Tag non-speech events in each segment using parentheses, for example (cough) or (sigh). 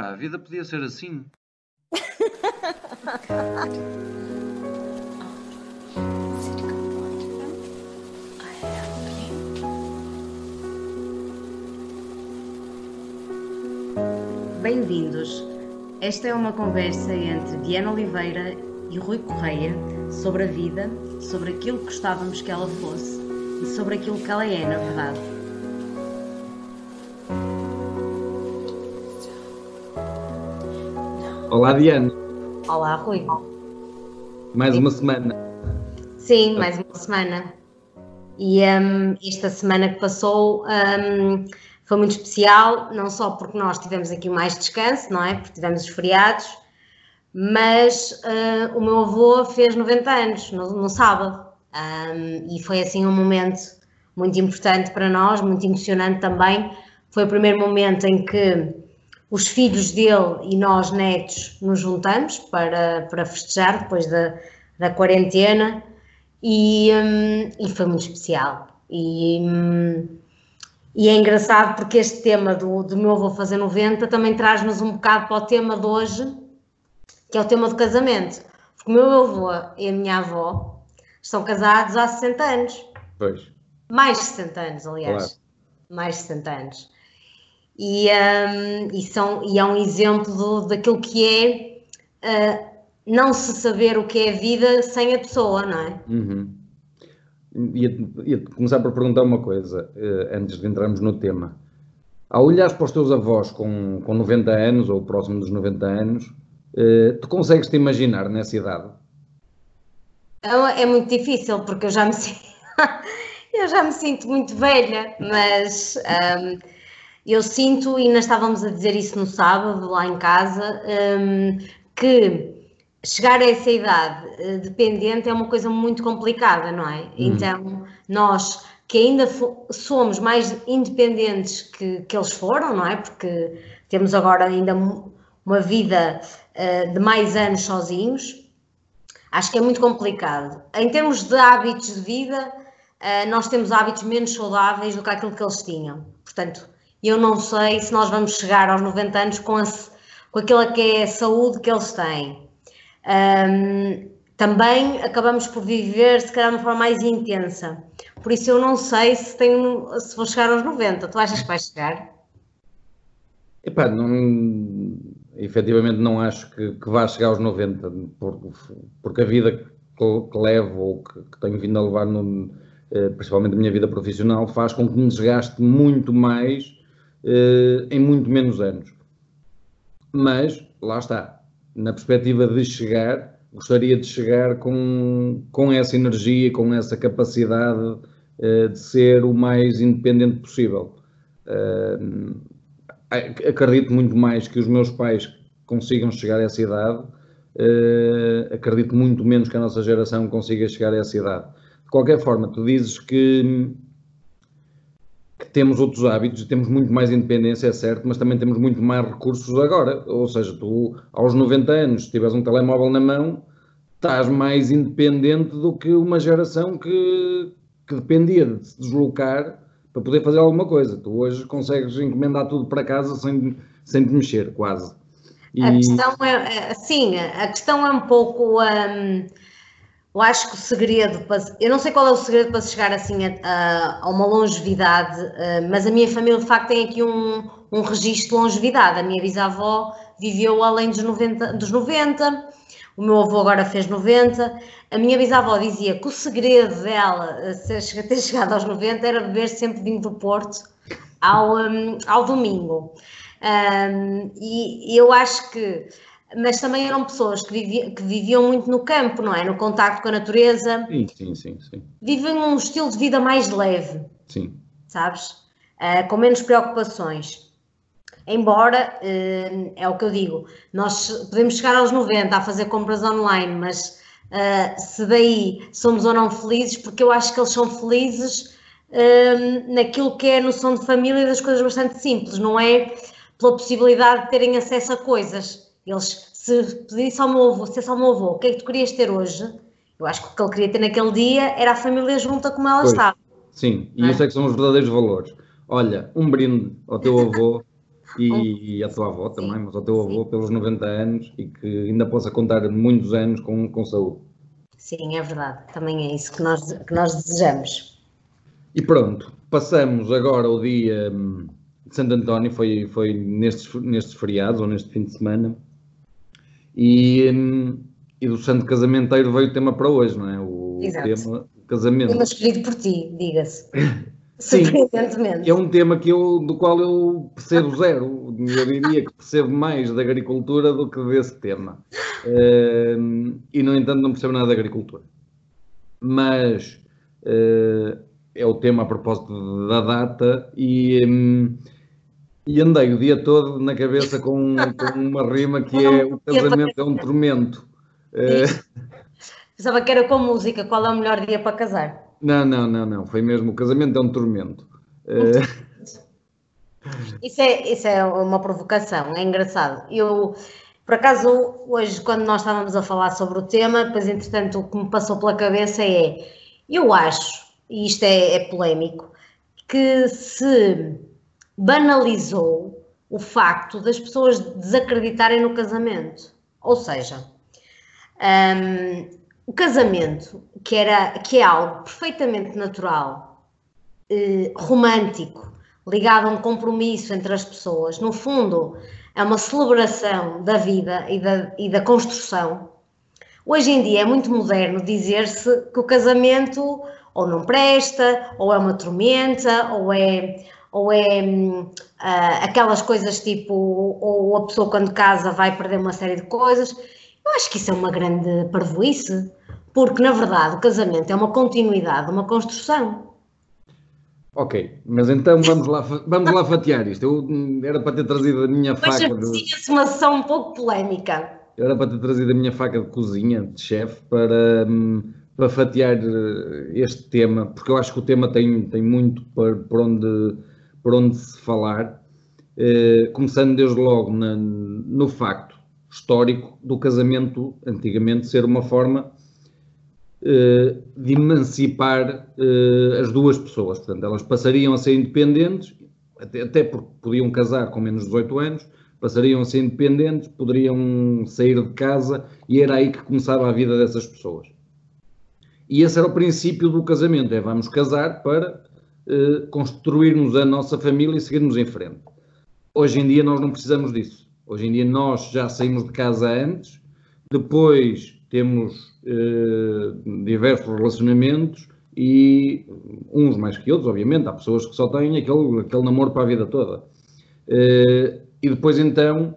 Epá, a vida podia ser assim. Bem-vindos. Esta é uma conversa entre Diana Oliveira e Rui Correia sobre a vida, sobre aquilo que gostávamos que ela fosse e sobre aquilo que ela é, na verdade. Olá, Diana. Olá, Rui. Mais uma semana. Sim, mais uma semana. E um, esta semana que passou um, foi muito especial, não só porque nós tivemos aqui mais descanso, não é? Porque tivemos os feriados, mas uh, o meu avô fez 90 anos no, no sábado. Um, e foi assim um momento muito importante para nós, muito emocionante também. Foi o primeiro momento em que os filhos dele e nós, netos, nos juntamos para, para festejar depois da, da quarentena e, um, e foi muito especial. E, um, e é engraçado porque este tema do, do meu avô fazer 90 também traz-nos um bocado para o tema de hoje, que é o tema do casamento. Porque o meu avô e a minha avó estão casados há 60 anos. Pois. Mais de 60 anos, aliás. Claro. Mais de 60 anos. E, um, e, são, e é um exemplo daquilo que é uh, não se saber o que é a vida sem a pessoa, não é? Uhum. Ia, ia começar por perguntar uma coisa, uh, antes de entrarmos no tema. Ao olhares para os teus avós com, com 90 anos, ou próximo dos 90 anos, uh, tu consegues te imaginar nessa idade? É, é muito difícil, porque eu já me, (laughs) eu já me sinto muito velha, mas... Um, eu sinto, e nós estávamos a dizer isso no sábado, lá em casa, um, que chegar a essa idade uh, dependente é uma coisa muito complicada, não é? Hum. Então, nós que ainda somos mais independentes que, que eles foram, não é? Porque temos agora ainda uma vida uh, de mais anos sozinhos, acho que é muito complicado. Em termos de hábitos de vida, uh, nós temos hábitos menos saudáveis do que aquilo que eles tinham. Portanto, eu não sei se nós vamos chegar aos 90 anos com, a, com aquela que é a saúde que eles têm. Um, também acabamos por viver, se calhar, de uma forma mais intensa. Por isso, eu não sei se, tenho, se vou chegar aos 90. Tu achas que vais chegar? Epá, não, efetivamente não acho que, que vá chegar aos 90, porque, porque a vida que, que levo ou que, que, tenho vindo a levar, no, eh, principalmente a minha vida profissional, faz com que me desgaste muito mais em muito menos anos. Mas, lá está, na perspectiva de chegar, gostaria de chegar com, com essa energia, com essa capacidade uh, de ser o mais independente possível. Uh, acredito muito mais que os meus pais consigam chegar a essa idade, acredito muito menos que a nossa geração consiga chegar a essa idade. De qualquer forma, tu dizes que temos outros hábitos, temos muito mais independência, é certo, mas também temos muito mais recursos agora. Ou seja, tu aos 90 anos, se tiveres um telemóvel na mão, estás mais independente do que uma geração que, que dependia de se deslocar para poder fazer alguma coisa. Tu hoje consegues encomendar tudo para casa sem, sem te mexer, quase. E... A questão é, é, sim, a questão é um pouco. Um eu acho que o segredo, para, eu não sei qual é o segredo para se chegar assim a, a uma longevidade, eh, mas a minha família de facto tem aqui um, um registro de longevidade. A minha bisavó viveu além dos 90, dos 90, o meu avô agora fez 90. A minha bisavó dizia que o segredo dela eh, (laughs) ter chegado aos 90 era beber sempre vinho do Porto ao, um, ao domingo. Um, e eu acho que mas também eram pessoas que, viviam, que viviam muito no campo, não é? No contacto com a natureza. Sim, sim, sim. sim. Vivem um estilo de vida mais leve. Sim. Sabes? Uh, com menos preocupações. Embora, uh, é o que eu digo, nós podemos chegar aos 90 a fazer compras online, mas uh, se daí somos ou não felizes, porque eu acho que eles são felizes naquilo que é a noção de família e das coisas bastante simples, não é pela possibilidade de terem acesso a coisas eles, se pedisse ao meu avô, se ao meu avô, o que é que tu querias ter hoje? Eu acho que o que ele queria ter naquele dia era a família junta como ela pois, estava. Sim, e é? isso é que são os verdadeiros valores. Olha, um brinde ao teu (laughs) avô e, e a tua avó também, mas ao teu avô pelos 90 anos e que ainda possa contar muitos anos com, com saúde. Sim, é verdade. Também é isso que nós, que nós desejamos. E pronto, passamos agora o dia hum, de Santo António, foi, foi nestes, nestes feriados ou neste fim de semana. E, e do Santo Casamenteiro veio o tema para hoje, não é? O Exato. tema casamento. Tema escolhido por ti, diga-se. (coughs) Sim, é um tema que eu, do qual eu percebo zero. Eu diria que percebo mais da agricultura do que desse tema. Hum, e, no entanto, não percebo nada da agricultura. Mas eh, é o tema a propósito da data e, hum, e andei o dia todo na cabeça com, com uma rima que é o (laughs) casamento é um tormento. Eh, Pensava que era com música, qual é o melhor dia para casar? não, não, não, não. Foi mesmo o casamento é um tormento. Eh, (laughs) Isso é, isso é uma provocação, é engraçado. Eu, por acaso, hoje, quando nós estávamos a falar sobre o tema, depois, entretanto, o que me passou pela cabeça é: eu acho, e isto é, é polémico, que se banalizou o facto das pessoas desacreditarem no casamento. Ou seja, hum, o casamento, que, era, que é algo perfeitamente natural, eh, romântico, ligado a um compromisso entre as pessoas, no fundo, é uma celebração da vida e da, e da construção. Hoje em dia é muito moderno dizer-se que o casamento ou não presta, ou é uma tormenta, ou é, ou é ah, aquelas coisas tipo, ou a pessoa quando casa vai perder uma série de coisas. Eu acho que isso é uma grande parvoíce, porque na verdade o casamento é uma continuidade, uma construção. ok, mas então vamos lá, vamos lá fatiar isto. Eu hum, era para ter trazido a minha Mas faca. de- aprecia-se uma sessão um pouco polémica. Era para ter trazido a minha faca de cozinha, de chefe, para, hum, para fatiar eh, este tema, porque eu acho que o tema tem, tem muito por, por, onde, por onde se falar, Eh, começando desde logo na- no facto histórico do casamento antigamente ser uma forma eh, de emancipar eh, as duas pessoas. Portanto, elas passariam a ser independentes, até, até porque podiam casar com menos de 18 anos, passariam a ser independentes, poderiam sair de casa e era aí que começava a vida dessas pessoas. E esse era o princípio do casamento: é vamos casar para eh, construirmos a nossa família e seguirmos em frente. Hoje em dia nós não precisamos disso. Hoje em dia nós já saímos de casa antes, depois temos eh, diversos relacionamentos e uns mais que outros, obviamente. Há pessoas que só têm aquele, aquele namoro para a vida toda. Eh, e depois então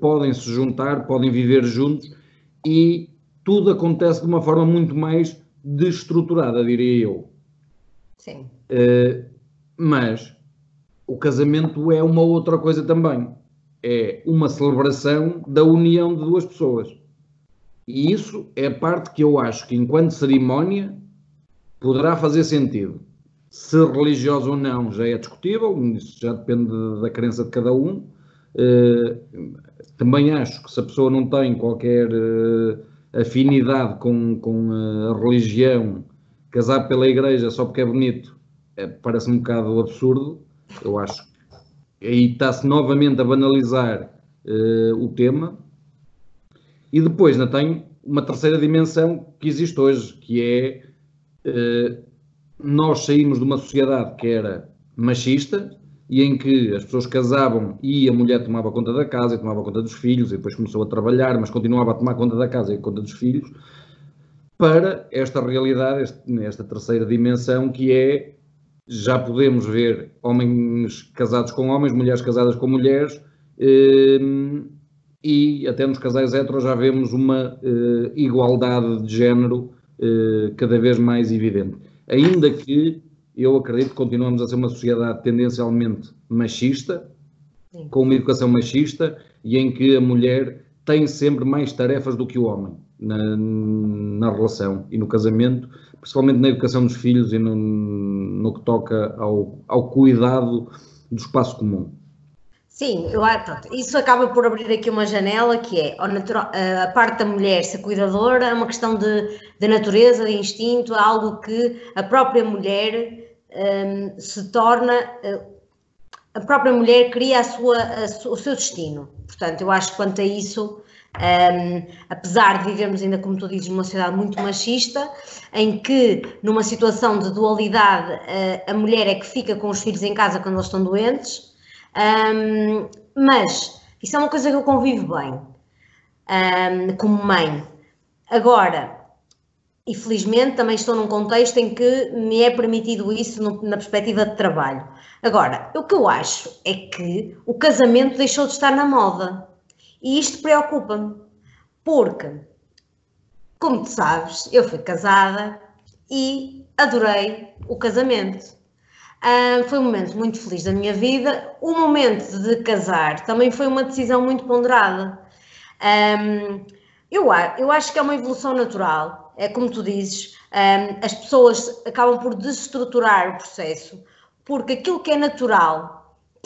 podem se juntar, podem viver juntos e tudo acontece de uma forma muito mais destruturada, diria eu. Sim. Uh, mas o casamento é uma outra coisa também. É uma celebração da união de duas pessoas. E isso é a parte que eu acho que, enquanto cerimónia, poderá fazer sentido. Se religioso ou não já é discutível, isso já depende da crença de cada um. Uh, também acho que se a pessoa não tem qualquer uh, afinidade com, com a religião, casar pela igreja só porque é bonito, parece um bocado absurdo. Eu acho que aí está-se novamente a banalizar uh, o tema. E depois ainda tem uma terceira dimensão que existe hoje, que é uh, nós saímos de uma sociedade que era machista e em que as pessoas casavam e a mulher tomava conta da casa e tomava conta dos filhos e depois começou a trabalhar, mas continuava a tomar conta da casa e conta dos filhos, para esta realidade, esta terceira dimensão que é já podemos ver homens casados com homens, mulheres casadas com mulheres, eh, e até nos casais heteros já vemos uma eh, igualdade de género eh, cada vez mais evidente. Ainda que eu acredito que continuamos a ser uma sociedade tendencialmente machista, Sim. com uma educação machista, e em que a mulher tem sempre mais tarefas do que o homem na, na relação e no casamento, principalmente na educação dos filhos e no, no que toca ao, ao cuidado do espaço comum. Sim, eu, pronto, isso acaba por abrir aqui uma janela que é a parte da mulher ser cuidadora é uma questão de, de natureza, de instinto, é algo que a própria mulher hum, se torna, eh, a própria mulher cria a sua, a, o seu destino. Portanto, eu acho que quanto a isso, um, apesar de vivermos ainda, como tu dizes, numa sociedade muito machista, em que numa situação de dualidade a, a mulher é que fica com os filhos em casa quando eles estão doentes, um, mas isso é uma coisa que eu convivo bem um, como mãe. Agora, e felizmente também estou num contexto em que me é permitido isso no, na perspectiva de trabalho. Agora, o que eu acho é que o casamento deixou de estar na moda. E isto preocupa-me, porque, como tu sabes, eu fui casada e adorei o casamento. Uh, foi um momento muito feliz da minha vida. O momento de casar também foi uma decisão muito ponderada. Um, eu, eu acho que é uma evolução natural. É como tu dizes, um, as pessoas acabam por desestruturar o processo, porque aquilo que é natural,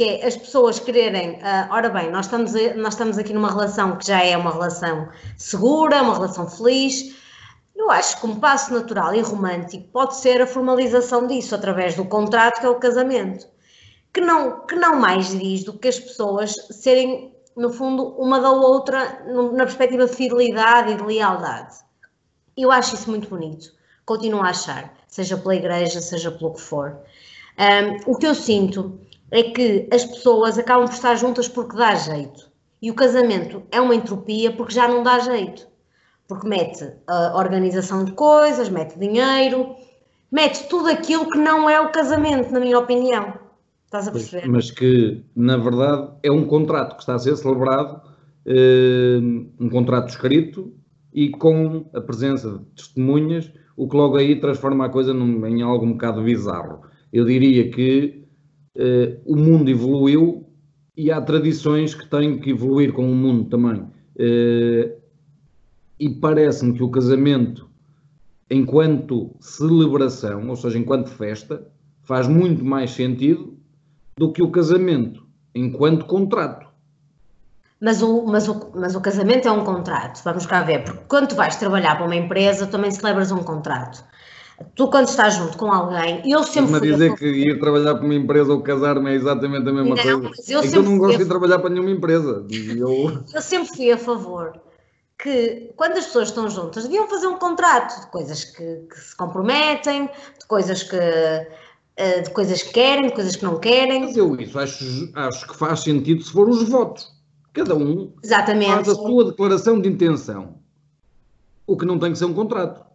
que é as pessoas quererem, uh, ora bem, nós estamos, nós estamos aqui numa relação que já é uma relação segura, uma relação feliz. Eu acho que um passo natural e romântico pode ser a formalização disso através do contrato que é o casamento, que não, que não mais diz do que as pessoas serem no fundo, uma da outra na perspectiva de fidelidade e de lealdade. Eu acho isso muito bonito. Continuo a achar, seja pela igreja, seja pelo que for. Um, o que eu sinto é que as pessoas acabam por estar juntas porque dá jeito. E o casamento é uma entropia porque já não dá jeito. Porque mete a organização de coisas, mete dinheiro, mete tudo aquilo que não é o casamento, na minha opinião. Estás a perceber? Mas que, na verdade, é um contrato que está a ser celebrado, eh, um contrato escrito e com a presença de testemunhas, o que logo aí transforma a coisa num, em algo um bocado bizarro. Eu diria que eh, o mundo evoluiu e há tradições que têm que evoluir com o mundo também. Eh, e parece-me que o casamento, enquanto celebração, ou seja, enquanto festa, faz muito mais sentido do que o casamento, enquanto contrato. Mas o, mas, o, mas o casamento é um contrato, vamos cá ver, porque quando tu vais trabalhar para uma empresa, também celebras um contrato. Tu, quando estás junto com alguém, eu sempre. Mas dizer que ir trabalhar para uma empresa ou casar-me é exatamente a mesma não, coisa. Eu, é eu não gosto de trabalhar para nenhuma empresa. Eu... (laughs) eu sempre fui a favor que quando as pessoas estão juntas deviam fazer um contrato de coisas que, que se comprometem, de coisas que eh, de coisas que querem, de coisas que não querem. Mas eu isso acho, acho que faz sentido se for os votos. Cada um Exatamente. faz a sua declaração de intenção. O que não tem que ser um contrato.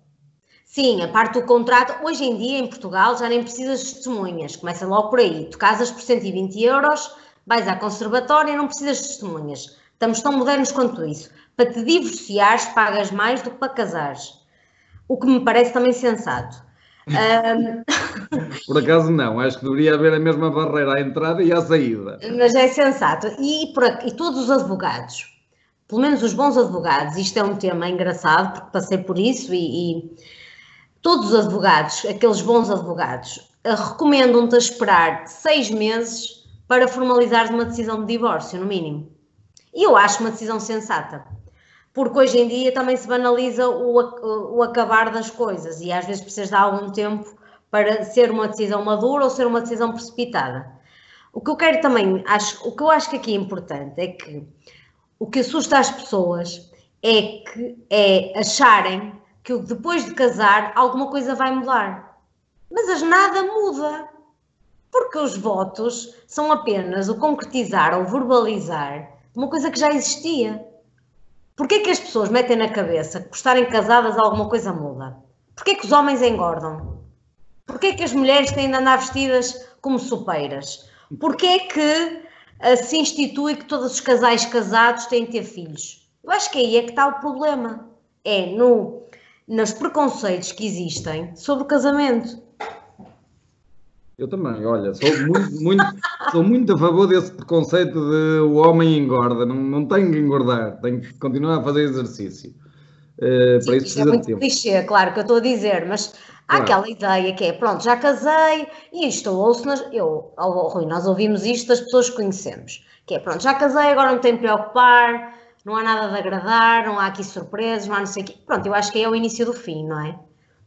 Sim, a parte do contrato, hoje em dia em Portugal já nem precisas de testemunhas, começa logo por aí. Tu casas por 120 euros, vais à conservatória e não precisas de testemunhas. Estamos tão modernos quanto isso. Para te divorciares, pagas mais do que para casares. O que me parece também sensato. Um... (laughs) Por acaso não, acho que deveria haver a mesma barreira à entrada e à saída. Mas é sensato. E, por, e todos os advogados, pelo menos os bons advogados, isto é um tema engraçado porque passei por isso e, e todos os advogados, aqueles bons advogados, recomendam-te a esperar seis meses para formalizar uma decisão de divórcio, no mínimo. E eu acho uma decisão sensata porque hoje em dia também se banaliza o, o acabar das coisas e às vezes precisas de algum tempo para ser uma decisão madura ou ser uma decisão precipitada. O que eu quero também, acho, o que eu acho que aqui é importante é que o que assusta as pessoas é que é acharem que depois de casar alguma coisa vai mudar. Mas nada muda. Porque os votos são apenas o concretizar ou verbalizar uma coisa que já existia. Porquê que as pessoas metem na cabeça que por estarem casadas alguma coisa muda? Porquê que os homens engordam? Porquê que as mulheres têm de andar vestidas como supeiras? Porquê que uh, se institui que todos os casais casados têm de ter filhos? Eu acho que aí é que está o problema. É no, nos preconceitos que existem sobre o casamento. Eu também, olha, sou muito, muito, sou muito a favor desse preconceito de o homem engorda, não, não tem que engordar, tem que continuar a fazer exercício. Uh, Sim, para isso é muito clichê, claro que eu estou a dizer, mas há claro. aquela ideia que é, pronto, já casei e isto eu ouço, nas, eu, oh, Rui, nós ouvimos isto das pessoas que conhecemos, que é, pronto, já casei, agora não tenho que preocupar, não há nada de agradar, não há aqui surpresas, não há não sei o quê. Pronto, eu acho que é o início do fim, não é?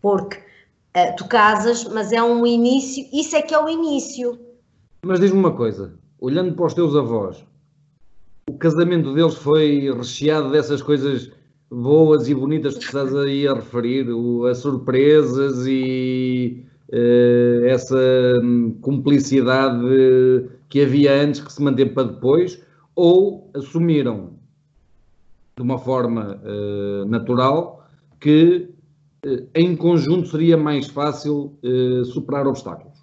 Porque uh, tu casas, mas é um início, isso é que é o início. Mas diz-me uma coisa, olhando para os teus avós, o casamento deles foi recheado dessas coisas boas e bonitas que estás aí a referir, o, as surpresas e uh, essa hum, cumplicidade que havia antes que se manteve para depois, ou assumiram de uma forma uh, natural que uh, em conjunto seria mais fácil superar obstáculos?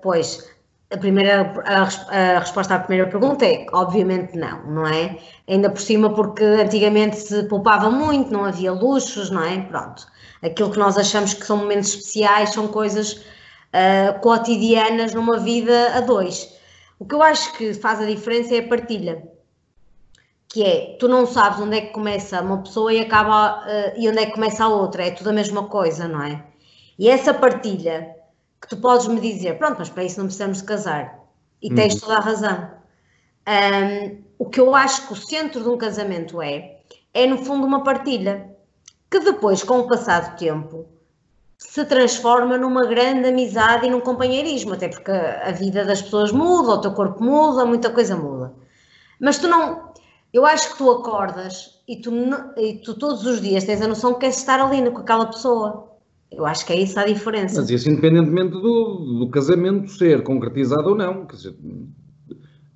pois, a, primeira, a, a, resposta à primeira pergunta é obviamente não, não é? Ainda por cima porque antigamente se poupava muito, não havia luxos, não é? Pronto. Aquilo que nós achamos que são momentos especiais são coisas uh, cotidianas numa vida a dois. O que eu acho que faz a diferença é a partilha. Que é, tu não sabes onde é que começa uma pessoa e acaba uh, e onde é que começa a outra, é tudo a mesma coisa, não é? E essa partilha que tu podes me dizer, pronto, mas para isso não precisamos de casar. E uhum. tens toda a razão. Um, o que eu acho que o centro de um casamento é, é no fundo uma partilha, que depois, com o passar do tempo, se transforma numa grande amizade e num companheirismo, até porque a vida das pessoas muda, o teu corpo muda, muita coisa muda. Mas tu não. Eu acho que tu acordas e tu, e tu todos os dias tens a noção que queres estar ali com aquela pessoa. Eu acho que é isso a diferença. Mas isso independentemente do, do casamento ser concretizado ou não. Quer dizer,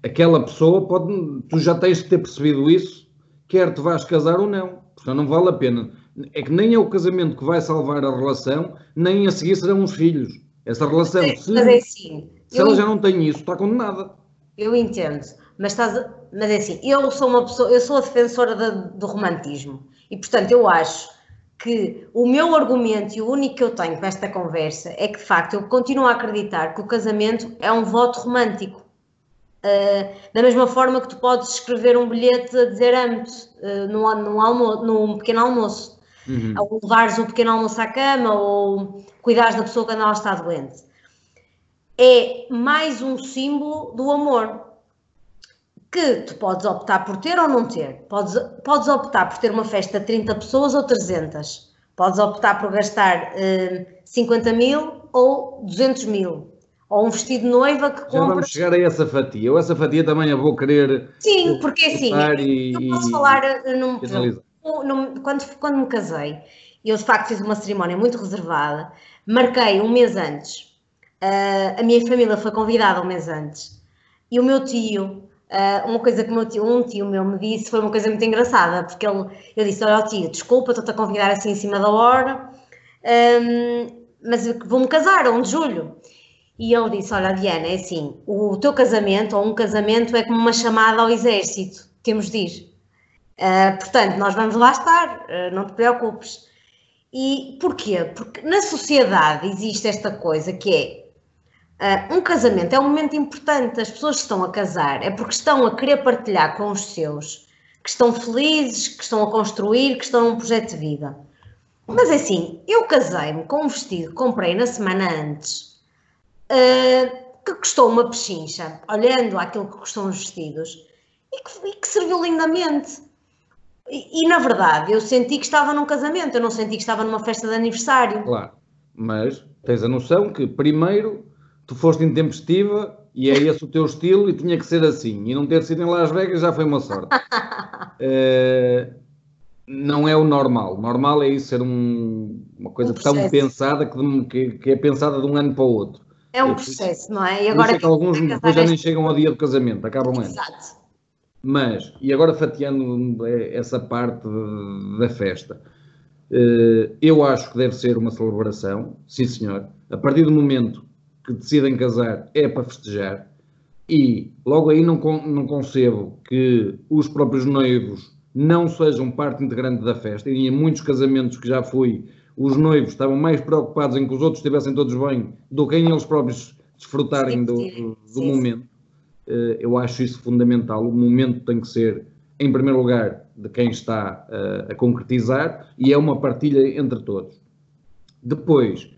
aquela pessoa pode. Tu já tens que ter percebido isso, quer te vais casar ou não. Portanto, não vale a pena. É que nem é o casamento que vai salvar a relação, nem a seguir serão os filhos. Essa relação, mas é, se, mas é assim, se ela já não tem isso, está condenada. Eu entendo, mas, estás, mas é assim, eu sou uma pessoa, eu sou a defensora de, do romantismo e portanto eu acho que o meu argumento e o único que eu tenho para esta conversa é que, de facto, eu continuo a acreditar que o casamento é um voto romântico. Uh, da mesma forma que tu podes escrever um bilhete a dizer amo-te uh, num, num, almo num pequeno almoço, uhum. ou levares o pequeno almoço à cama, ou cuidares da pessoa quando ela está doente. É mais um símbolo do amor que tu podes optar por ter ou não ter. Podes, podes optar por ter uma festa de 30 pessoas ou 300. Podes optar por gastar uh, eh, 50 mil ou 200 mil. Ou um vestido de noiva que compras... Já vamos chegar a essa fatia. Eu essa fatia também a vou querer... Sim, porque assim, e, eu posso falar eh, num, num, quando, quando me casei, eu de facto fiz uma cerimónia muito reservada, marquei um mês antes, uh, a minha família foi convidada um mês antes, e o meu tio Uh, uma coisa que meu tio, um tio meu me disse foi uma coisa muito engraçada, porque ele, eu disse: Olha, tio, desculpa, estou-te a convidar assim em cima da hora, um, mas vou-me casar, a 1 de julho. E ele disse: Olha, Diana, é assim, o teu casamento ou um casamento é como uma chamada ao exército, temos de ir. Uh, portanto, nós vamos lá estar, uh, não te preocupes. E porquê? Porque na sociedade existe esta coisa que é Uh, um casamento é um momento importante. As pessoas que estão a casar é porque estão a querer partilhar com os seus, que estão felizes, que estão a construir, que estão num projeto de vida. Mas é assim, eu casei-me com um vestido que comprei na semana antes, uh, que custou uma pechincha, olhando aquilo que custam os vestidos, e que, e que serviu lindamente. E, e, na verdade, eu senti que estava num casamento, eu não senti que estava numa festa de aniversário. Claro, mas tens a noção que primeiro tu foste intempestiva e é esse o teu estilo e tinha que ser assim. E não ter sido em Las Vegas já foi uma sorte. uh, (laughs) não é o normal. Normal é isso ser um, uma coisa um tão pensada que, que, que, é pensada de um ano para o outro. É um processo, não é? E agora é que alguns depois já nem chegam ao dia do casamento, acabam antes. Exato. Mas, e agora fatiando essa parte da festa, eh, eu acho que deve ser uma celebração, sim senhor. A partir do momento que decidem casar é para festejar e logo aí não, não concebo que os próprios noivos não sejam parte integrante da festa. E em muitos casamentos que já fui, os noivos estavam mais preocupados em que os outros estivessem todos bem do que em eles próprios desfrutarem do, do, do momento. Eh, eu acho isso fundamental. O momento tem que ser, em primeiro lugar, de quem está eh, a concretizar e é uma partilha entre todos. Depois,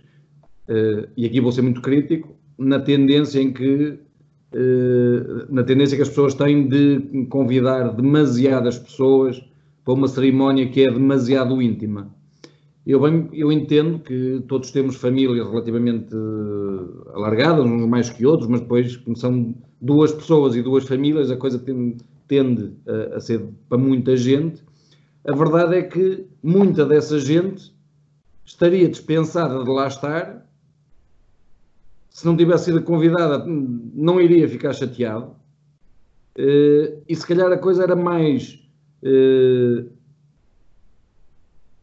e aqui vou ser muito crítico, na tendência em que uh, na tendência que as pessoas têm de convidar demasiadas pessoas para uma cerimónia que é demasiado íntima. Eu, bem, eu entendo que todos temos famílias relativamente uh, alargadas, uns mais que outros, mas depois, como são duas pessoas e duas famílias, a coisa tende, tende a, a ser para muita gente. A verdade é que muita dessa gente estaria dispensada de lá estar. Se não tivesse sido convidada, não iria ficar chateado. Uh, e se calhar a coisa era mais uh,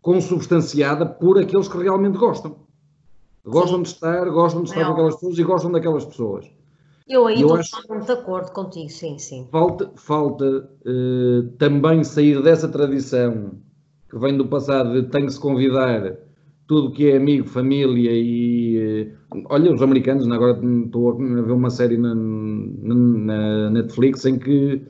consubstanciada por aqueles que realmente gostam. Gostam Sim. de estar, gostam de estar é com aquelas pessoas e gostam daquelas pessoas. Eu aí estou totalmente de acordo contigo, sim, sim. Falta, falta uh, também sair dessa tradição que vem do passado de tem que se convidar tudo que é amigo, família e. Olha, os americanos, agora estou a ver uma série na, na, Netflix em que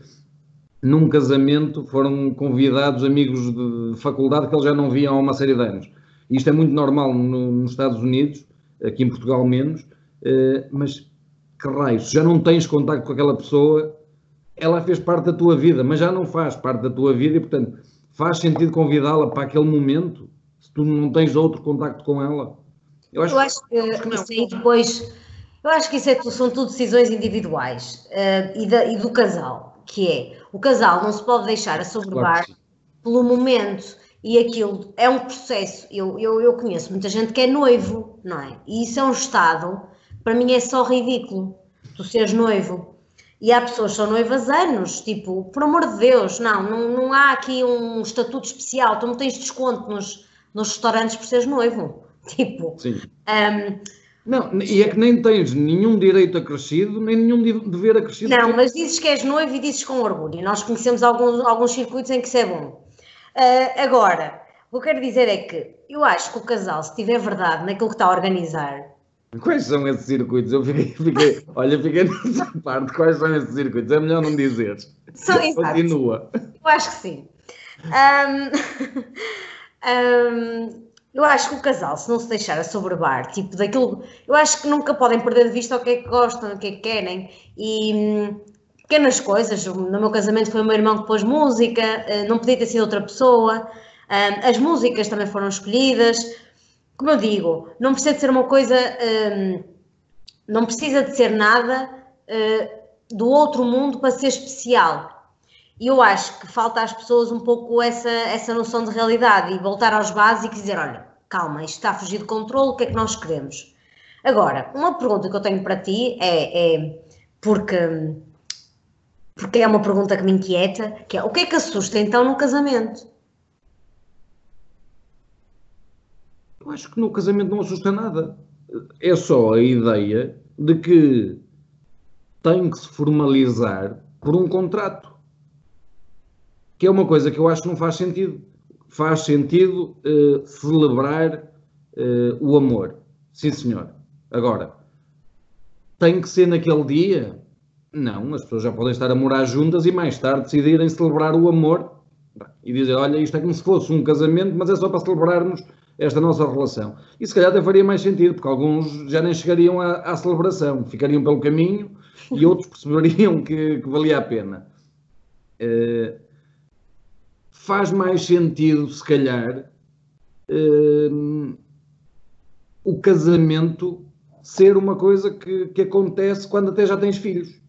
num casamento foram convidados amigos de faculdade que eles já não viam há uma série de anos. Isto é muito normal no, nos Estados Unidos, aqui em Portugal menos, uh, mas que raios, já não tens contato com aquela pessoa, ela fez parte da tua vida, mas já não faz parte da tua vida e, portanto, faz sentido convidá-la para aquele momento se tu não tens outro contacto com ela? Eu acho, eu acho que, que isso aí depois, eu acho que isso é, são tudo decisões individuais uh, e, da, e do casal que é o casal não se pode deixar assoberbar claro pelo momento e aquilo é um processo. Eu, eu, eu conheço muita gente que é noivo, não é? E isso é um estado, para mim é só ridículo, tu seres noivo. E há pessoas que são noivas anos, tipo, por amor de Deus, não, não, não há aqui um estatuto especial, tu não tens desconto nos, nos restaurantes por seres noivo. (laughs) Tipo, Sim. Um, não, e é que nem tens nenhum direito acrescido, nem nenhum dever acrescido. Não, mas dizes que és noivo e dizes com orgulho. Nós conhecemos alguns, alguns circuitos em que isso é bom. Uh, agora, o que eu quero dizer é que eu acho que o casal, se tiver verdade naquilo que está a organizar. Quais são esses circuitos? Eu fiquei, fiquei olha, fiquei nessa parte. Quais são esses circuitos? É melhor não dizer. São, Continua. Eu acho que sim. Um, um, (laughs) Eu acho que o casal, se não se deixar assoberbar, tipo daquilo, eu acho que nunca podem perder de vista o que é que gostam, o que é que querem e hum, pequenas coisas. No meu casamento foi o meu irmão que pôs música, eh, não podia ter sido outra pessoa. Hum, as músicas também foram escolhidas. Como eu digo, não precisa de ser uma coisa, hum, não precisa de ser nada eh, do outro mundo para ser especial. E eu acho que falta às pessoas um pouco essa, essa noção de realidade e voltar aos básicos e dizer: olha, calma, isto está a fugir de controle, o que é que nós queremos? Agora, uma pergunta que eu tenho para ti é, é porque, porque é uma pergunta que me inquieta, que é o que é que assusta então no casamento? Eu acho que no casamento não assusta nada. É só a ideia de que tem que se formalizar por um contrato que é uma coisa que eu acho que não faz sentido. Faz sentido uh, celebrar uh, o amor. Sim, senhor. Agora, tem que ser naquele dia? Não, as pessoas já podem estar a morar juntas e mais tarde decidirem celebrar o amor e dizer: Olha, isto é como se fosse um casamento, mas é só para celebrarmos esta nossa relação. E se calhar até faria mais sentido, porque alguns já nem chegariam à, à celebração, ficariam pelo caminho e outros (laughs) perceberiam que, que valia a pena. Uh, faz mais sentido, se calhar, uh, o casamento ser uma coisa que, que, acontece quando até já tens filhos.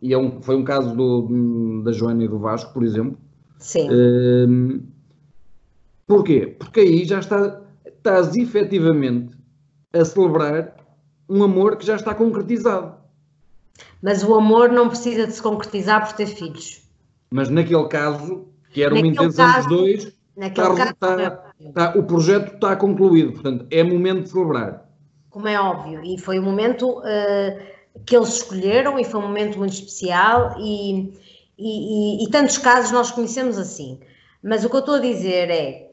E é um, foi um caso do, da Joana e do Vasco, por exemplo. Sim. Uh, porquê? Porque aí já está, estás efetivamente a celebrar um amor que já está concretizado. Mas o amor não precisa de se concretizar por ter filhos. Mas naquele caso, que era uma intenção caso, dos dois, está, caso, está, está, o projeto está concluído, portanto, é momento de celebrar. Como é óbvio, e foi o momento uh, que eles escolheram e foi um momento muito especial e, e, e, e, tantos casos nós conhecemos assim. Mas o que eu estou a dizer é,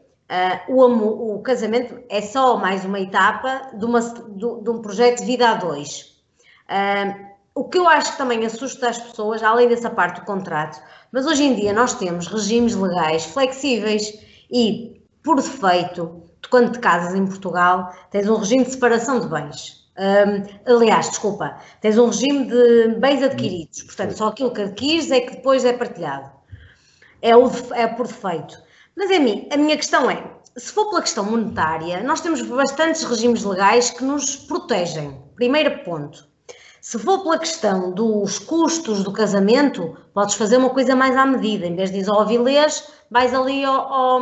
uh, o, amor, o, casamento é só mais uma etapa de, uma, de, de um projeto de vida a dois. Uh, o que eu acho que também assusta as pessoas, além dessa parte do contrato, mas hoje em dia nós temos regimes legais flexíveis e, por defeito, tu quando te casas em Portugal, tens um regime de separação de bens. Um, aliás, desculpa, tens um regime de bens adquiridos, portanto, só aquilo que adquires é que depois é partilhado. É, o, é por defeito. Mas a, mim, a minha questão é: se for pela questão monetária, nós temos bastantes regimes legais que nos protegem. Primeiro ponto. Se for pela questão dos custos do casamento, podes fazer uma coisa mais à medida. Em vez de ir ao Avilés, vais ali ao, ao,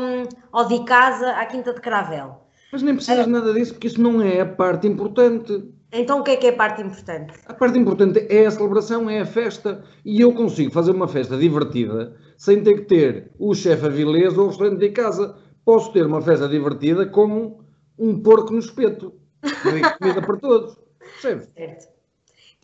ao de casa, à Quinta de Cravel. Mas nem precisas é. nada disso, porque isso não é a parte importante. Então o que é que é a parte importante? A parte importante é a celebração, é a festa. E eu consigo fazer uma festa divertida sem ter que ter o chefe avilés ou o restaurante de casa. Posso ter uma festa divertida com um porco no espeto. Comida para todos. Percebe? (laughs) Certo.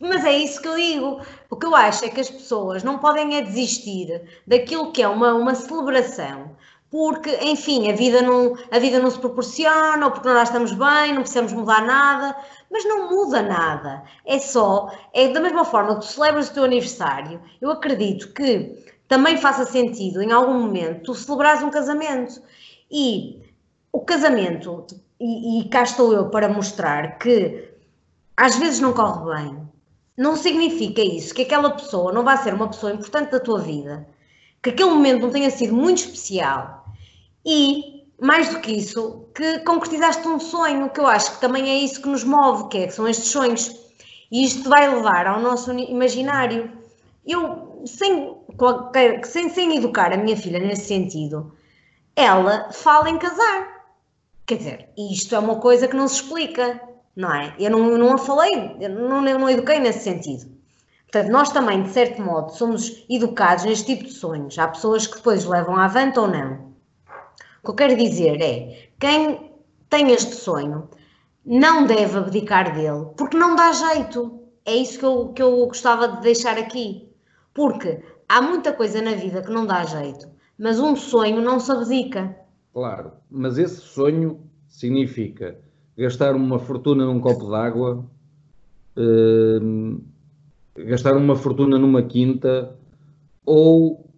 Mas é isso que eu digo. O que eu acho é que as pessoas não podem é desistir daquilo que é uma, uma celebração porque, enfim, a vida, não, a vida não se proporciona, ou porque nós estamos bem, não precisamos mudar nada, mas não muda nada. É só, é da mesma forma que tu celebras o teu aniversário, eu acredito que também faça sentido, em algum momento, tu celebrares um casamento. E o casamento, e, e cá estou eu para mostrar que às vezes não corre bem, não significa isso que aquela pessoa não vai ser uma pessoa importante da tua vida, que aquele momento não tenha sido muito especial e, mais do que isso, que concretizaste um sonho, que eu acho que também é isso que nos move, que, é, que são estes sonhos. E isto vai levar ao nosso imaginário. Eu, sem, qualquer, sem, sem educar a minha filha nesse sentido, ela fala em casar. Quer dizer, isto é uma coisa que não se explica, não é? Eu não, não a falei, eu não, eu não eduquei nesse sentido. Portanto, nós também, de certo modo, somos educados neste tipo de sonhos. Há pessoas que depois levam avante ou não. O que eu quero dizer é, quem tem este sonho não deve abdicar dele, porque não dá jeito. É isso que eu, que eu gostava de deixar aqui. Porque há muita coisa na vida que não dá jeito, mas um sonho não se abdica. Claro, mas esse sonho significa gastar uma fortuna num copo d'água, uh, gastar uma fortuna numa quinta, ou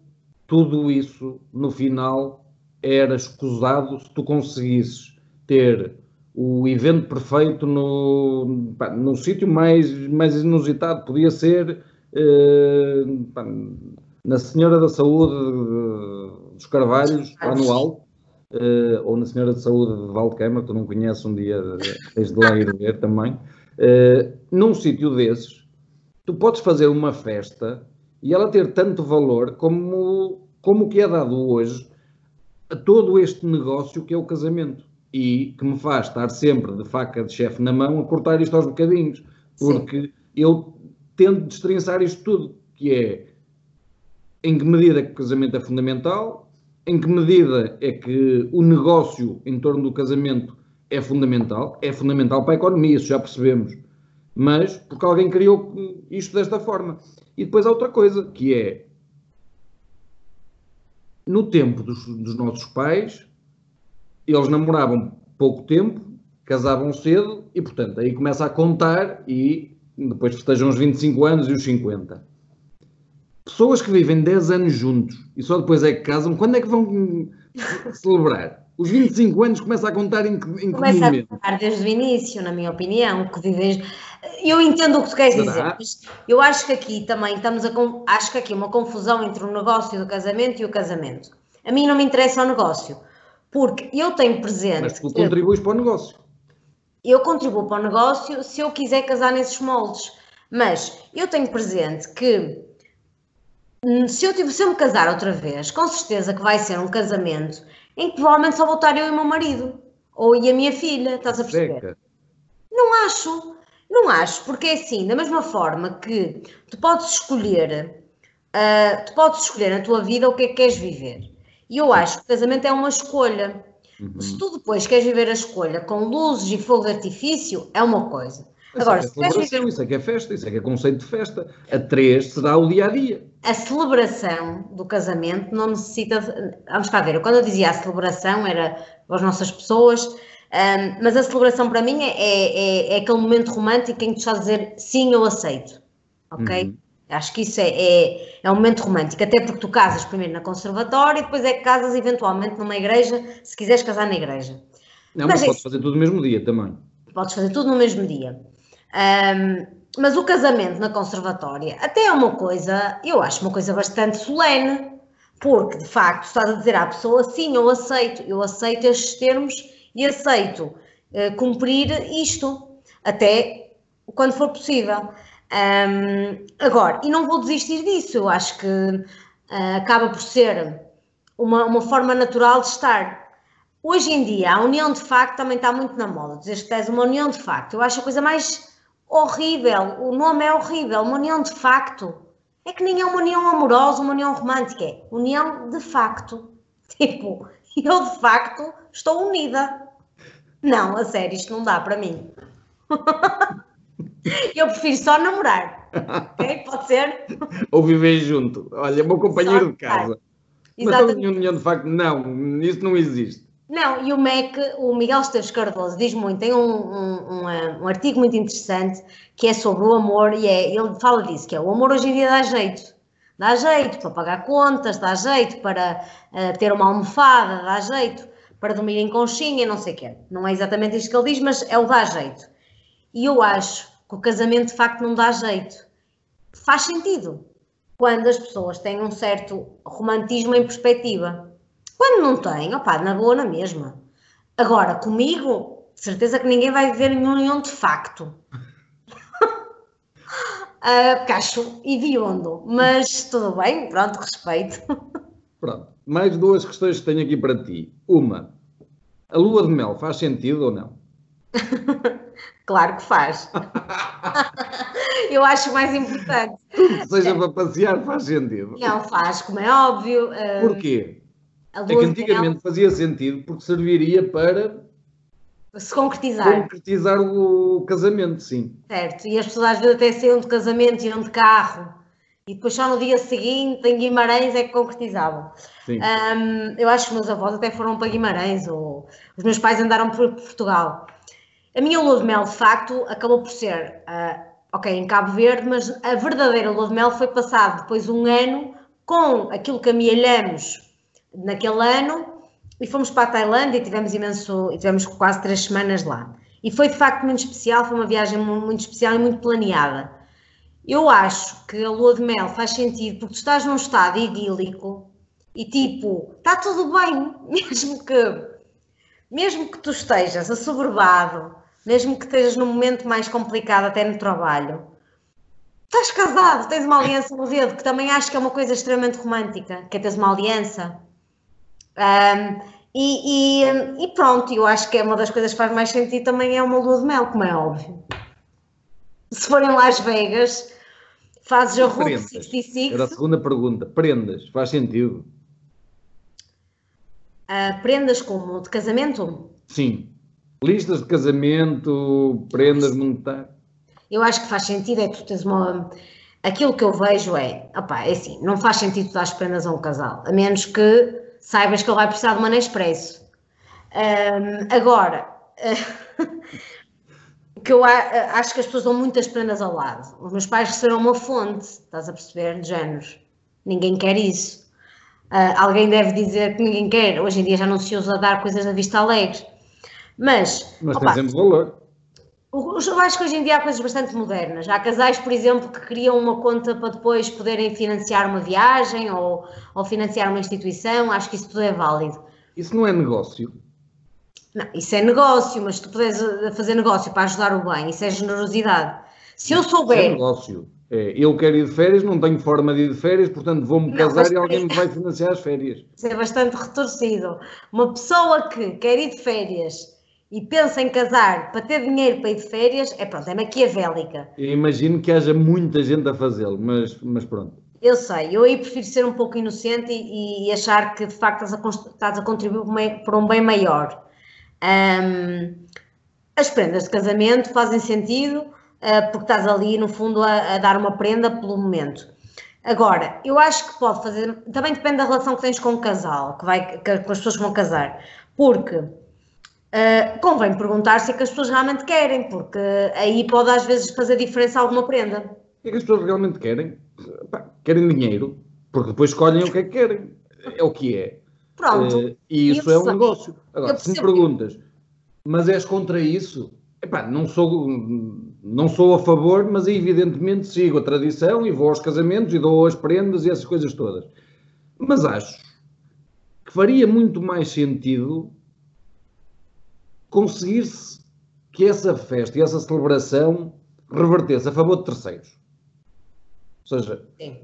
tudo isso no final era escusado se tu conseguisses ter o evento perfeito no, pá, no sítio mais, mais inusitado. Podia ser eh, pá, na Senhora da Saúde dos Carvalhos, anual, eh, ou na Senhora da Saúde de Valdecama, que tu não conheces um dia, tens de lá ir ver também. Eh, num sítio desses, tu podes fazer uma festa e ela ter tanto valor como, como o que é dado hoje a todo este negócio que é o casamento e que me faz estar sempre de faca de chefe na mão a cortar isto aos bocadinhos, porque Sim. eu tento destrinçar isto tudo, que é em que medida que o casamento é fundamental, em que medida é que o negócio em torno do casamento é fundamental, é fundamental para a economia, isso já percebemos, mas porque alguém criou isto desta forma. E depois há outra coisa, que é no tempo dos, dos nossos pais, eles namoravam pouco tempo, casavam cedo e, portanto, aí começa a contar e depois festejam os 25 anos e os 50. Pessoas que vivem 10 anos juntos e só depois é que casam, quando é que vão celebrar? Os 25 anos começa a contar em, em Começa a contar desde o início, na minha opinião, que vives eu entendo o que tu queres dizer, mas eu acho que aqui também estamos a. Acho que aqui uma confusão entre o negócio do casamento e o casamento. A mim não me interessa o negócio, porque eu tenho presente. Mas tu contribuis para o negócio. Eu contribuo para o negócio se eu quiser casar nesses moldes. Mas eu tenho presente que se eu, se eu me casar outra vez, com certeza que vai ser um casamento em que provavelmente só vou estar eu e o meu marido. Ou e a minha filha, estás a perceber? Seca. Não acho. Não acho, porque é assim, da mesma forma que tu podes escolher, uh, tu podes escolher na tua vida o que é que queres viver. E eu acho que o casamento é uma escolha. Uhum. Se tu depois queres viver a escolha com luzes e fogo de artifício, é uma coisa. Isso Agora, é se queres viver... isso é que é festa, isso é que é conceito de festa. A três se dá o dia a dia. A celebração do casamento não necessita. Vamos cá ver, quando eu dizia a celebração, era as nossas pessoas um, mas a celebração para mim é, é, é, aquele momento romântico em que tu estás a dizer sim, eu aceito. Ok? Uhum. Acho que isso é, é, é um momento romântico, até porque tu casas primeiro na conservatória e depois é que casas eventualmente numa igreja, se quiseres casar na igreja. Não, mas, mas podes fazer tudo no mesmo dia também. Podes fazer tudo no mesmo dia. Um, mas o casamento na conservatória até é uma coisa, eu acho uma coisa bastante solene, Porque, de facto, estás a dizer à pessoa, sim, eu aceito, eu aceito estes termos e aceito uh, cumprir isto, até quando for possível. Um, agora, e não vou desistir disso, eu acho que uh, acaba por ser uma, uma forma natural de estar. Hoje em dia, a união de facto também está muito na moda. Dizer que tens uma união de facto, eu acho a coisa mais horrível. O nome é horrível, uma união de facto. É que nem é uma união amorosa, uma união romântica, é união de facto. (laughs) Tipo, eu de facto estou unida. Não, a sério, isto não dá para mim. (laughs) eu prefiro só namorar. Ok? Pode ser? (laughs) Ou viver junto. Olha, meu companheiro de casa. Exatamente. Mas a união de facto, não, isso não existe. Não, e o MEC, o Miguel Esteves Cardoso, diz muito, tem um, um, um, um, artigo muito interessante que é sobre o amor e é, ele fala disso, que é o amor hoje em dia dá jeito. Dá jeito para pagar contas, dá jeito para uh, ter uma almofada, dá jeito para dormir em conchinha, não sei o quê. Não é exatamente isto que ele diz, mas é o dá jeito. E eu acho que o casamento de facto não dá jeito. Faz sentido quando as pessoas têm um certo romantismo em perspectiva quando não tem, opá, na boa, na mesma. Agora, comigo, certeza que ninguém vai viver em união de facto. uh, (laughs) cacho hediondo, mas tudo bem, pronto, respeito. Pronto, mais duas questões que tenho aqui para ti. Uma, a lua de mel faz sentido ou não? (laughs) claro que faz. (laughs) Eu acho mais importante. Seja para passear, faz sentido. Não faz, como é óbvio. Uh... Porquê? É que antigamente fazia sentido porque serviria para se concretizar. Concretizar o casamento, sim. Certo, e as pessoas às vezes até saíam de casamento, iam de carro, e depois só no dia seguinte, em Guimarães, é que concretizavam. Um, eu acho que os meus avós até foram para Guimarães, ou os meus pais andaram por Portugal. A minha lua de mel, de facto, acabou por ser, uh, ok, em Cabo Verde, mas a verdadeira lua de mel foi passado depois um ano com aquilo que amealhamos naquele ano e fomos para a Tailândia e tivemos imenso, e tivemos quase três semanas lá. E foi de facto muito especial, foi uma viagem muito especial e muito planeada. Eu acho que a lua de mel faz sentido porque tu estás num estado idílico e tipo, está tudo bem, (laughs) mesmo que mesmo que tu estejas assoberbado, mesmo que estejas num momento mais complicado até no trabalho, estás casado, tens uma aliança no dedo, que também acho que é uma coisa extremamente romântica, que é teres uma aliança. Um, e, e, e, pronto, eu acho que é uma das coisas que faz mais sentido também é uma lua de mel, como é óbvio. Se forem Las Vegas, fazes a Route 66. Era a segunda pergunta. Prendas, faz sentido? Uh, prendas como? De casamento? Sim. Listas de casamento, prendas monetárias. Eu acho que faz sentido, é que tu tens uma. Aquilo que eu vejo é, opá, é assim, não faz sentido dar as prendas a um casal, a menos que saibas que ele vai precisar de uma Nespresso. Um, agora, (laughs) que eu acho que as pessoas dão muitas prendas ao lado. Os meus pais receberam uma fonte, estás a perceber, de géneros. Ninguém quer isso. Uh, alguém deve dizer que ninguém quer. Hoje em dia já não se usa dar coisas à vista alegre. Mas. Mas opa, tem valor. Eu acho que hoje em dia há coisas bastante modernas. Há casais, por exemplo, que criam uma conta para depois poderem financiar uma viagem ou, ou financiar uma instituição. Acho que isso tudo é válido. Isso não é negócio? Não, isso é negócio, mas se tu puderes eh, fazer negócio para ajudar o bem, isso é generosidade. Se eu souber. Isso é negócio. É, eu quero ir de férias, não tenho forma de ir de férias, portanto vou-me casar e alguém me (laughs) vai financiar as férias. Isso é bastante retorcido. Uma pessoa que quer ir de férias e pensa em casar para ter dinheiro para ir de férias, é pronto, é maquiavélica. Eu imagino que haja muita gente a fazê-lo, mas, mas pronto. Eu sei, eu aí prefiro ser um pouco inocente e, e achar que de facto estás a, estás a contribuir para um bem maior. Um, as prendas de casamento fazem sentido uh, porque estás ali, no fundo, a, a, dar uma prenda pelo momento. Agora, eu acho que pode fazer, também depende da relação que tens com o casal, que vai, que, com as pessoas que vão casar, porque Uh, convém perguntar se é que as pessoas realmente querem, porque aí pode às vezes fazer diferença alguma prenda. O que é que as pessoas realmente querem? Pá, querem dinheiro, porque depois escolhem o que é que querem. É o que é. Pronto. Uh, e isso é um negócio. Agora, se me perguntas, mas és contra isso? Epá, não sou, não sou a favor, mas evidentemente sigo a tradição e vou aos casamentos e dou as prendas e essas coisas todas. Mas acho que faria muito mais sentido conseguir-se que essa festa e essa celebração revertesse a favor de terceiros. Ou seja, sim.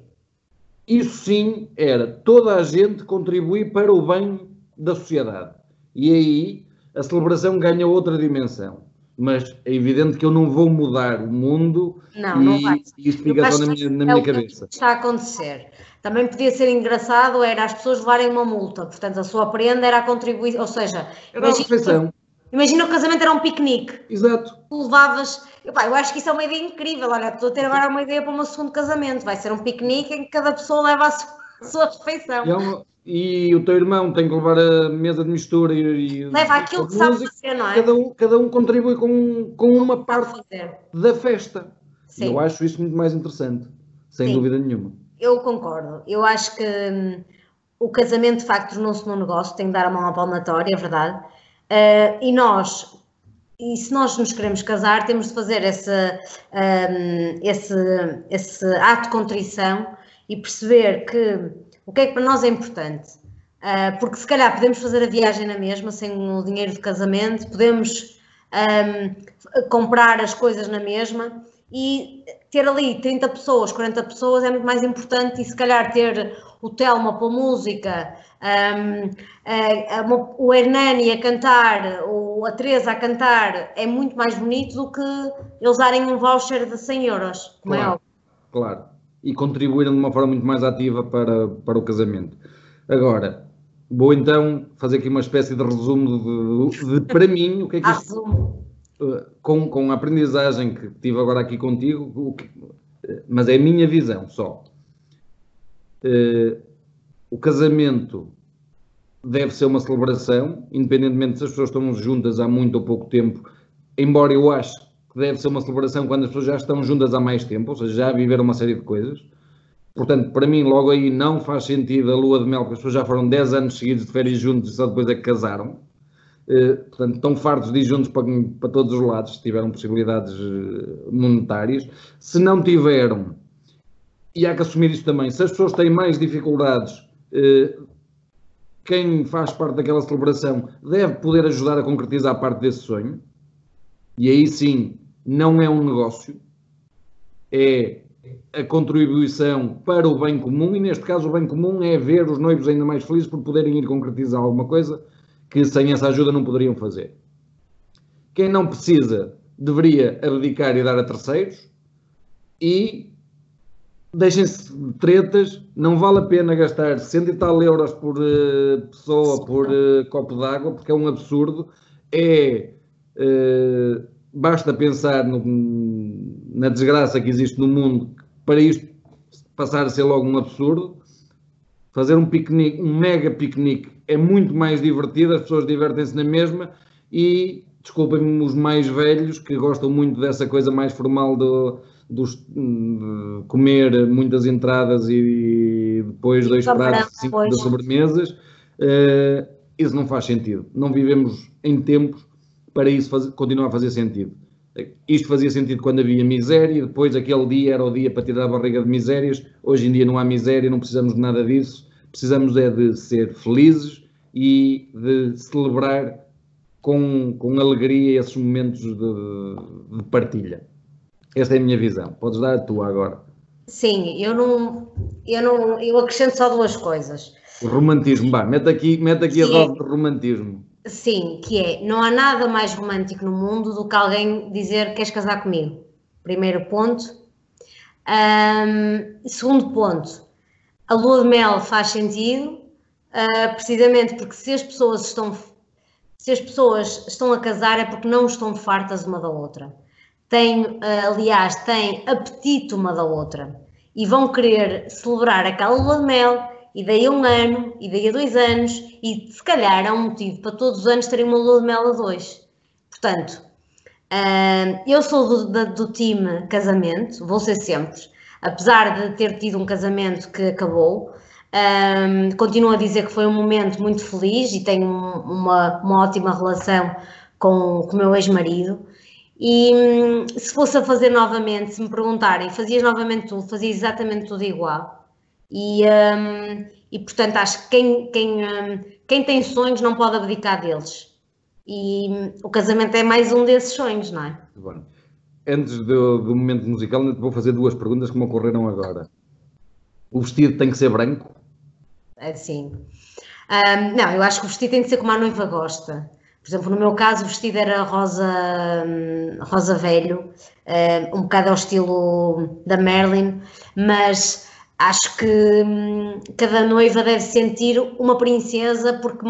isso sim era toda a gente contribuir para o bem da sociedade. E aí a celebração ganha outra dimensão. Mas é evidente que eu não vou mudar o mundo não, e, não vai. isto fica só na minha, na minha é cabeça. está a acontecer. Também podia ser engraçado era as pessoas levarem uma multa, portanto a sua prenda era a contribuir, ou seja, era imagina, imagina o casamento era um piquenique. Exato. Tu levavas, eu, pá, eu acho que isso é uma ideia incrível, olha, estou a ter agora uma ideia para o meu segundo casamento, vai ser um piquenique em que cada pessoa leva a sua, a sua refeição. É uma, e o teu irmão tem que levar a mesa de mistura e. Leva aquilo que sabe fazer, não é? Cada um, cada um contribui com, com uma parte da festa. Sim. Eu acho isso muito mais interessante, sem Sim. dúvida nenhuma. Eu concordo. Eu acho que hum, o casamento de facto tornou-se num negócio, tem que dar a mão à palmatória, é verdade. Uh, e nós, e se nós nos queremos casar, temos de fazer esse, um, esse, esse ato de contrição e perceber que o que é que para nós é importante? Uh, porque se calhar podemos fazer a viagem na mesma, sem o dinheiro de casamento, podemos um, comprar as coisas na mesma e ter ali 30 pessoas, 40 pessoas é muito mais importante e se calhar ter o Telma para música, um, a, a, o Hernani a cantar ou a Teresa a cantar é muito mais bonito do que eles darem um voucher de 100 euros, como é claro, é. Claro e contribuíram de uma forma muito mais ativa para, para o casamento. Agora, vou então fazer aqui uma espécie de resumo de, de, de para mim, o que é que (laughs) isto, uh, com, com a aprendizagem que tive agora aqui contigo, o que, mas é a minha visão só. Uh, o casamento deve ser uma celebração, independentemente se as pessoas estão juntas há muito ou pouco tempo, embora eu ache que deve ser uma celebração quando as pessoas já estão juntas há mais tempo, ou seja, já viveram uma série de coisas. Portanto, para mim, logo aí não faz sentido a lua de mel, porque as pessoas já foram 10 anos seguidos de férias juntos e só depois é que casaram. Uh, portanto, estão fartos de ir juntos para, para todos os lados, se tiveram possibilidades eh, monetárias. Se não tiveram, e há que assumir isso também, se as pessoas têm mais dificuldades, uh, quem faz parte daquela celebração deve poder ajudar a concretizar parte desse sonho. E aí sim, não é um negócio, é a contribuição para o bem comum, e neste caso o bem comum é ver os noivos ainda mais felizes por poderem ir concretizar alguma coisa que sem essa ajuda não poderiam fazer. Quem não precisa deveria abdicar e dar a terceiros e deixem-se de tretas, não vale a pena gastar 100 e tal euros por uh, pessoa, por uh, copo d'água, porque é um absurdo. É uh, basta pensar no, na desgraça que existe no mundo para isto passar a ser logo um absurdo. Fazer um piquenique, um mega piquenique, é muito mais divertido, as pessoas divertem-se na mesma e, desculpem-me os mais velhos, que gostam muito dessa coisa mais formal do, dos, de comer muitas entradas e depois dois pratos cinco de sobremesas, uh, isso não faz sentido. Não vivemos em tempos para isso fazer, continuar a fazer sentido. Isto fazia sentido quando havia miséria, depois aquele dia era o dia para tirar a barriga de misérias. Hoje em dia não há miséria, não precisamos de nada disso. Precisamos é de ser felizes e de celebrar com, com alegria esses momentos de, de partilha. Esta é a minha visão. Podes dar a tua agora. Sim, eu não, eu não, eu acrescento só duas coisas. O romantismo, vá, mete aqui, mete aqui a dose de romantismo. Sim, que é, não há nada mais romântico no mundo do que alguém dizer queres casar comigo. Primeiro ponto. Um, segundo ponto, a lua de mel faz sentido, uh, precisamente porque se as pessoas estão se as pessoas estão a casar é porque não estão fartas uma da outra. Têm, uh, aliás, têm apetite uma da outra e vão querer celebrar aquela lua de mel e daí a um ano, e daí a dois anos, e se calhar há um motivo para todos os anos terem uma lua de mel a dois. Portanto, uh, eu sou do, do, do time casamento, vou ser sempre, apesar de ter tido um casamento que acabou, um, continuo a dizer que foi um momento muito feliz e tenho uma, uma ótima relação com, com o meu ex-marido. E hum, se fosse a fazer novamente, se me perguntarem, fazias novamente tudo, fazia exatamente tudo igual. E, um, e portanto acho que quem, quem, hum, quem tem sonhos não pode abdicar deles. E hum, o casamento é mais um desses sonhos, não é? Bom, antes do, do momento musical, vou fazer duas perguntas que me ocorreram agora. O vestido tem que ser branco? É, sim. Um, não, eu acho que o vestido tem que ser como a noiva gosta. Por exemplo, no meu caso, o vestido era rosa, hum, rosa velho, um bocado ao estilo da Marilyn, mas acho que hum, cada noiva deve sentir uma princesa porque,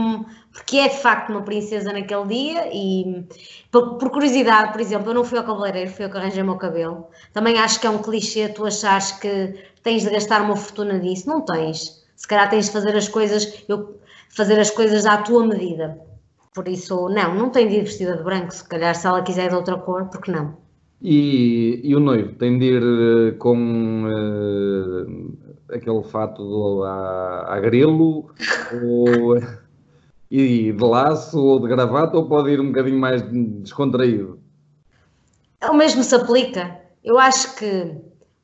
porque é de facto uma princesa naquele dia e por, por curiosidade, por exemplo, eu não fui ao cabeleireiro, fui eu que arranjei o meu cabelo. Também acho que é um clichê tu achares que tens de gastar uma fortuna nisso. Não tens. Se calhar tens de fazer as coisas, eu, fazer as coisas à tua medida. Por isso, não, não tem de ir vestida de branco. Se calhar se ela quiser de outra cor, porque não? E, e o noivo tem de ir uh, com uh, aquele fato do, a, a grelo (laughs) ou, e de laço ou de gravata ou pode ir um bocadinho mais descontraído? O mesmo se aplica. Eu acho que,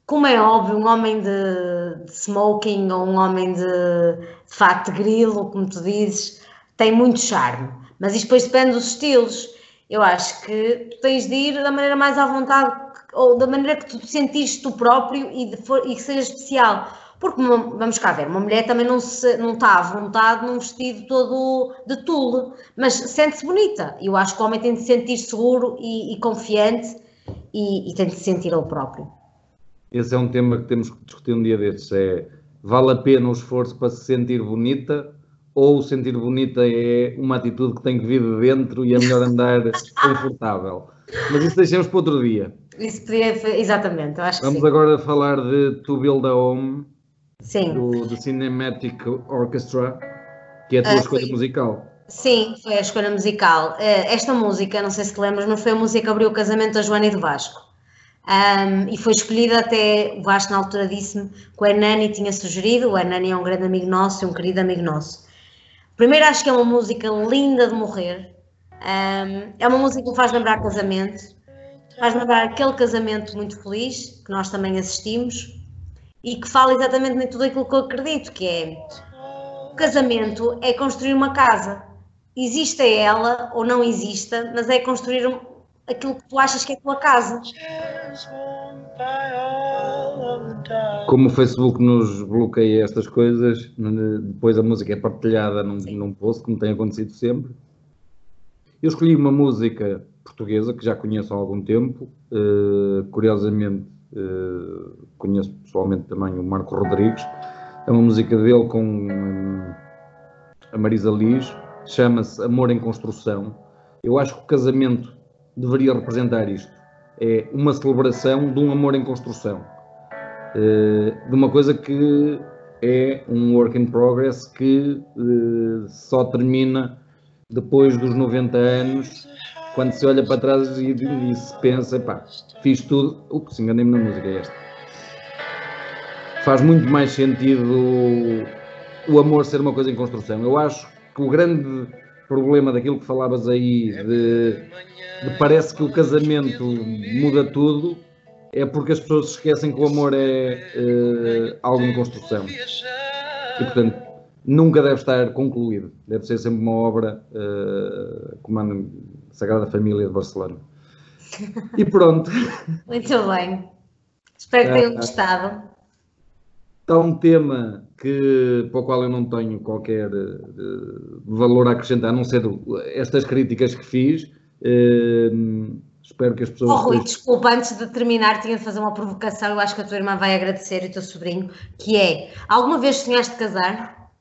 como é óbvio, um homem de, de smoking ou um homem de, de fato de grilo, como tu dizes, tem muito charme. Mas isto depois depende dos estilos eu acho que tu tens de ir da maneira mais à vontade ou da maneira que tu te sentiste tu próprio e, de, e que seja especial. Porque, vamos cá ver, uma mulher também não, se, não está à vontade num vestido todo de tule, mas sente-se bonita. Eu acho que o homem tem de se sentir seguro e, e confiante e, e, tem de se sentir ele próprio. Esse é um tema que temos que discutir um dia desses. É, vale a pena o esforço para se sentir bonita ou sentir bonita é uma atitude que tem que vir de dentro e é melhor andar (laughs) confortável. Mas isso deixamos para outro dia. Isso podia, exatamente, eu acho Vamos que sim. agora falar de To Build a Home, sim. do, do Cinematic Orchestra, que é a tua uh, escolha musical. Sim, foi a escolha musical. Eh, esta música, não sei se te lembras, mas foi a música que abriu o casamento da Joana e do Vasco. Um, e foi escolhida até, o Vasco na altura disse-me que o Hernani tinha sugerido, o Hernani é um grande amigo nosso e um querido amigo nosso. Primeiro, acho que é uma música linda de morrer. Um, é uma música que faz lembrar casamento, faz lembrar aquele casamento muito feliz que nós também assistimos e que fala exatamente de tudo aquilo que eu acredito, que é o casamento é construir uma casa. Exista ela ou não exista, mas é construir aquilo que tu achas que é a tua casa. Como o Facebook nos bloqueia estas coisas, depois a música é partilhada num, num post, como tem acontecido sempre. Eu escolhi uma música portuguesa que já conheço há algum tempo. Uh, curiosamente, uh, conheço pessoalmente também o Marco Rodrigues. É uma música dele com a Marisa Liz, chama-se Amor em Construção. Eu acho que o casamento deveria representar isto. É uma celebração de um amor em construção. Eh, de uma coisa que é um work in progress que eh, só termina depois dos 90 anos, quando se olha para trás e, e se pensa, pá, fiz tudo. Ups, enganei-me na música, é esta. Faz muito mais sentido o, amor ser uma coisa em construção. Eu acho que o grande problema daquilo que falavas aí de de parece que o casamento muda tudo, é porque as pessoas se esquecem que o amor é uh, algo em construção. E, portanto, nunca deve estar concluído. Deve ser sempre uma obra uh, como a Sagrada Família de Barcelona. E pronto. (laughs) Muito bem. Espero que tenham gostado. Está um tema que, para o qual eu não tenho qualquer uh, valor a acrescentar, a não ser estas críticas que fiz Uh, espero que as pessoas. Oh, Rui, desculpa, antes de terminar, tinha de fazer uma provocação. Eu acho que a tua irmã vai agradecer e o teu sobrinho, que é: alguma vez sonhaste casar?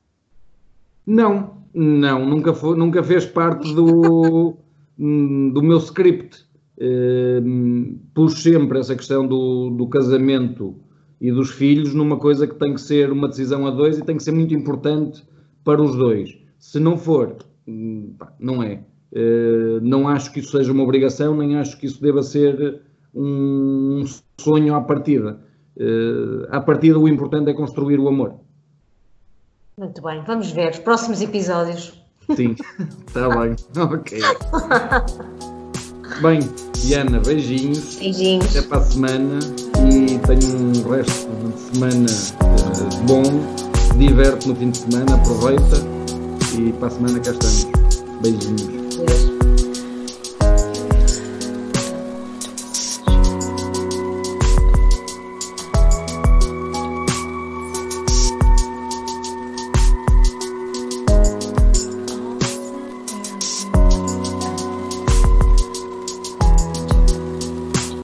Não, não, nunca, foi, nunca fez parte do, do meu script. Uh, pus sempre essa questão do, do casamento e dos filhos numa coisa que tem que ser uma decisão a dois e tem que ser muito importante para os dois. Se não for, hum, não é. Eh, não acho que isso seja uma obrigação, nem acho que isso deva ser um sonho à partida. Uh, à partida, o importante é construir o amor. Muito bem, vamos ver os próximos episódios. Sim, está (laughs) bem. Ok. Bem, Diana, beijinhos. Beijinhos. Até para a semana e tenho um resto de semana uh, bom diverte no fim de semana, aproveita e para a semana cá estamos. Beijinhos. Cheers.